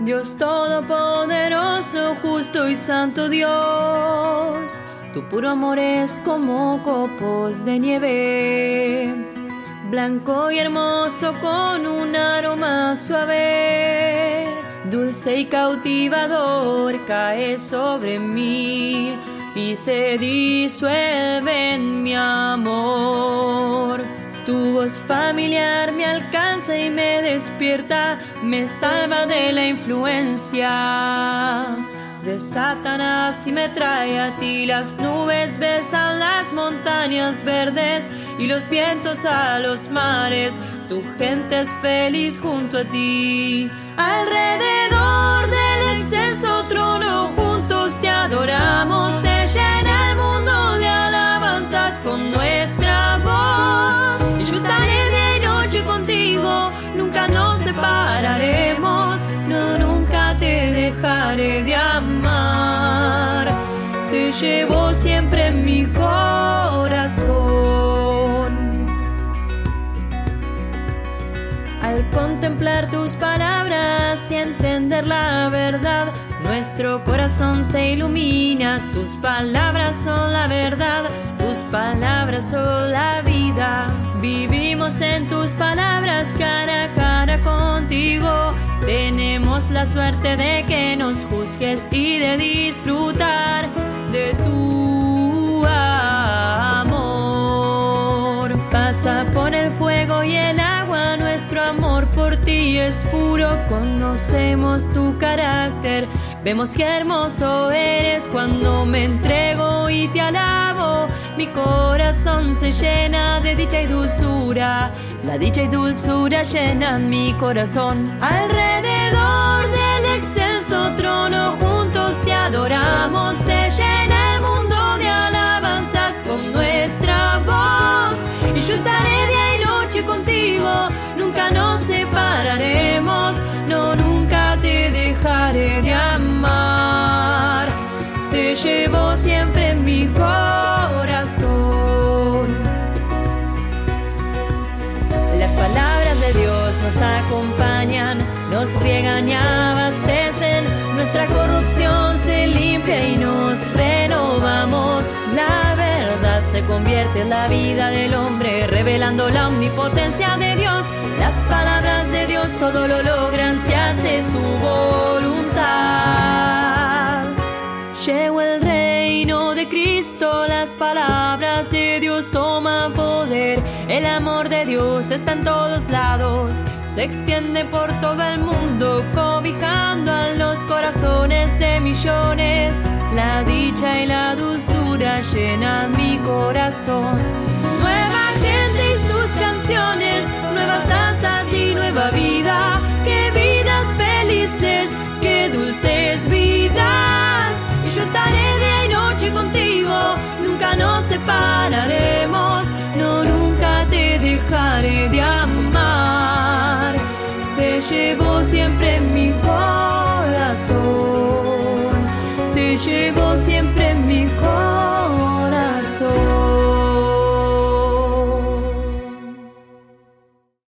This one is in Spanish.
Dios Todopoderoso, justo y santo Dios, tu puro amor es como copos de nieve, blanco y hermoso con un aroma suave, dulce y cautivador cae sobre mí y se disuelve en mi amor. Tu voz familiar me alcanza y me despierta, me salva de la influencia de Satanás y me trae a ti. Las nubes besan las montañas verdes y los vientos a los mares. Tu gente es feliz junto a ti. Alrededor del excelso estaré de noche contigo, nunca nos separaremos. No, nunca te dejaré de amar. Te llevo siempre en mi corazón. Al contemplar tus palabras y entender la verdad, nuestro corazón se ilumina. Tus palabras son la verdad, tus palabras son la vida. En tus palabras cara a cara contigo. Tenemos la suerte de que nos juzgues y de disfrutar de tu amor. Pasa por el fuego y el agua, nuestro amor por ti es puro. Conocemos tu carácter, vemos qué hermoso eres cuando me entrego y te alabo. Mi corazón se llena dicha y dulzura, la dicha y dulzura llenan mi corazón. Alrededor nos acompañan, nos riegan y abastecen. Nuestra corrupción se limpia y nos renovamos. La verdad se convierte en la vida del hombre, revelando la omnipotencia de Dios. Las palabras de Dios todo lo logran, se hace su voluntad. Llevo el reino de Cristo, las palabras de Dios toman poder. El amor de Dios está en todos lados, se extiende por todo el mundo, cobijando a los corazones de millones. La dicha y la dulzura llenan mi corazón. Llevo siempre en mi